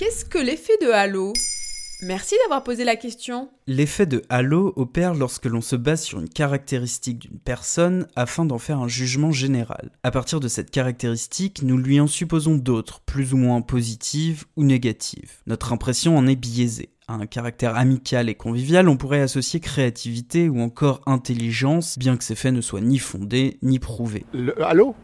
Qu'est-ce que l'effet de halo? Merci d'avoir posé la question. L'effet de halo opère lorsque l'on se base sur une caractéristique d'une personne afin d'en faire un jugement général. À partir de cette caractéristique, nous lui en supposons d'autres, plus ou moins positives ou négatives. Notre impression en est biaisée. À un caractère amical et convivial, on pourrait associer créativité ou encore intelligence, bien que ces faits ne soient ni fondés ni prouvés. Le, allô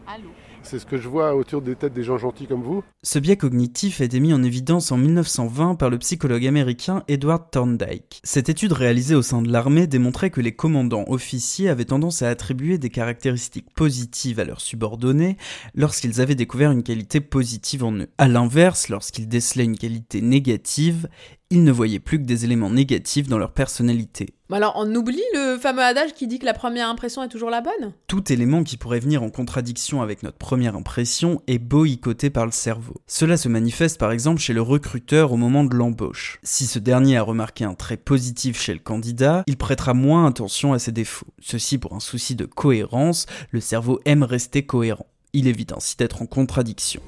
c'est ce que je vois autour des têtes des gens gentils comme vous. Ce biais cognitif a été mis en évidence en 1920 par le psychologue américain Edward Thorndike. Cette étude réalisée au sein de l'armée démontrait que les commandants officiers avaient tendance à attribuer des caractéristiques positives à leurs subordonnés lorsqu'ils avaient découvert une qualité positive en eux. A l'inverse, lorsqu'ils décelaient une qualité négative, ils ne voyaient plus que des éléments négatifs dans leur personnalité. Alors on oublie le fameux adage qui dit que la première impression est toujours la bonne Tout élément qui pourrait venir en contradiction avec notre première impression est boycotté par le cerveau. Cela se manifeste par exemple chez le recruteur au moment de l'embauche. Si ce dernier a remarqué un trait positif chez le candidat, il prêtera moins attention à ses défauts. Ceci pour un souci de cohérence, le cerveau aime rester cohérent. Il évite ainsi d'être en contradiction.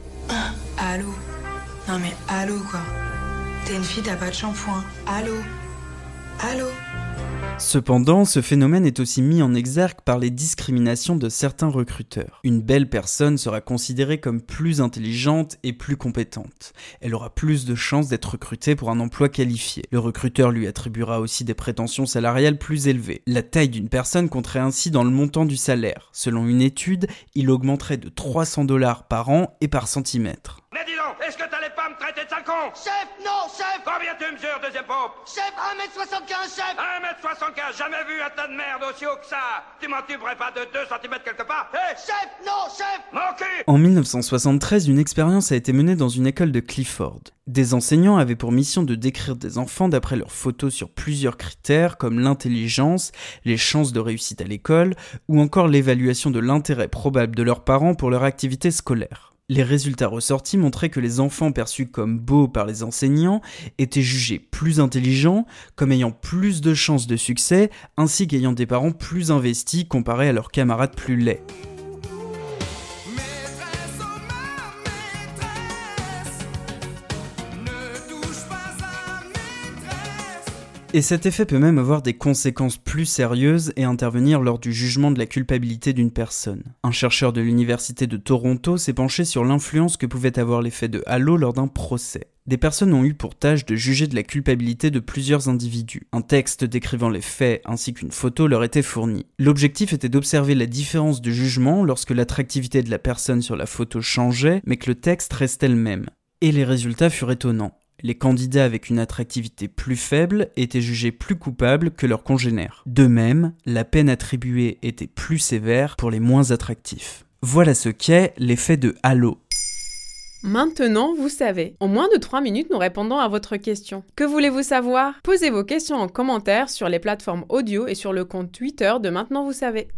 allô? Non mais allô quoi? T'es une fille, t'as pas de shampoing. Allô? Allô? Cependant, ce phénomène est aussi mis en exergue par les discriminations de certains recruteurs. Une belle personne sera considérée comme plus intelligente et plus compétente. Elle aura plus de chances d'être recrutée pour un emploi qualifié. Le recruteur lui attribuera aussi des prétentions salariales plus élevées. La taille d'une personne compterait ainsi dans le montant du salaire. Selon une étude, il augmenterait de 300 dollars par an et par centimètre. Est-ce que t'allais pas me traiter de sale con Chef, non, chef Combien tu mesures, deuxième pompe Chef, 1m75, chef 1m75, jamais vu un tas de merde aussi haut que ça Tu m'en tuberais pas de 2 cm quelque part Hé Chef, non, chef Mon cul En 1973, une expérience a été menée dans une école de Clifford. Des enseignants avaient pour mission de décrire des enfants d'après leurs photos sur plusieurs critères comme l'intelligence, les chances de réussite à l'école ou encore l'évaluation de l'intérêt probable de leurs parents pour leur activité scolaire. Les résultats ressortis montraient que les enfants perçus comme beaux par les enseignants étaient jugés plus intelligents, comme ayant plus de chances de succès, ainsi qu'ayant des parents plus investis comparés à leurs camarades plus laids. Et cet effet peut même avoir des conséquences plus sérieuses et intervenir lors du jugement de la culpabilité d'une personne. Un chercheur de l'université de Toronto s'est penché sur l'influence que pouvait avoir l'effet de halo lors d'un procès. Des personnes ont eu pour tâche de juger de la culpabilité de plusieurs individus. Un texte décrivant les faits ainsi qu'une photo leur était fourni. L'objectif était d'observer la différence de jugement lorsque l'attractivité de la personne sur la photo changeait mais que le texte restait le même. Et les résultats furent étonnants les candidats avec une attractivité plus faible étaient jugés plus coupables que leurs congénères. De même, la peine attribuée était plus sévère pour les moins attractifs. Voilà ce qu'est l'effet de halo. Maintenant, vous savez. En moins de 3 minutes, nous répondons à votre question. Que voulez-vous savoir? Posez vos questions en commentaire sur les plateformes audio et sur le compte Twitter de Maintenant, vous savez.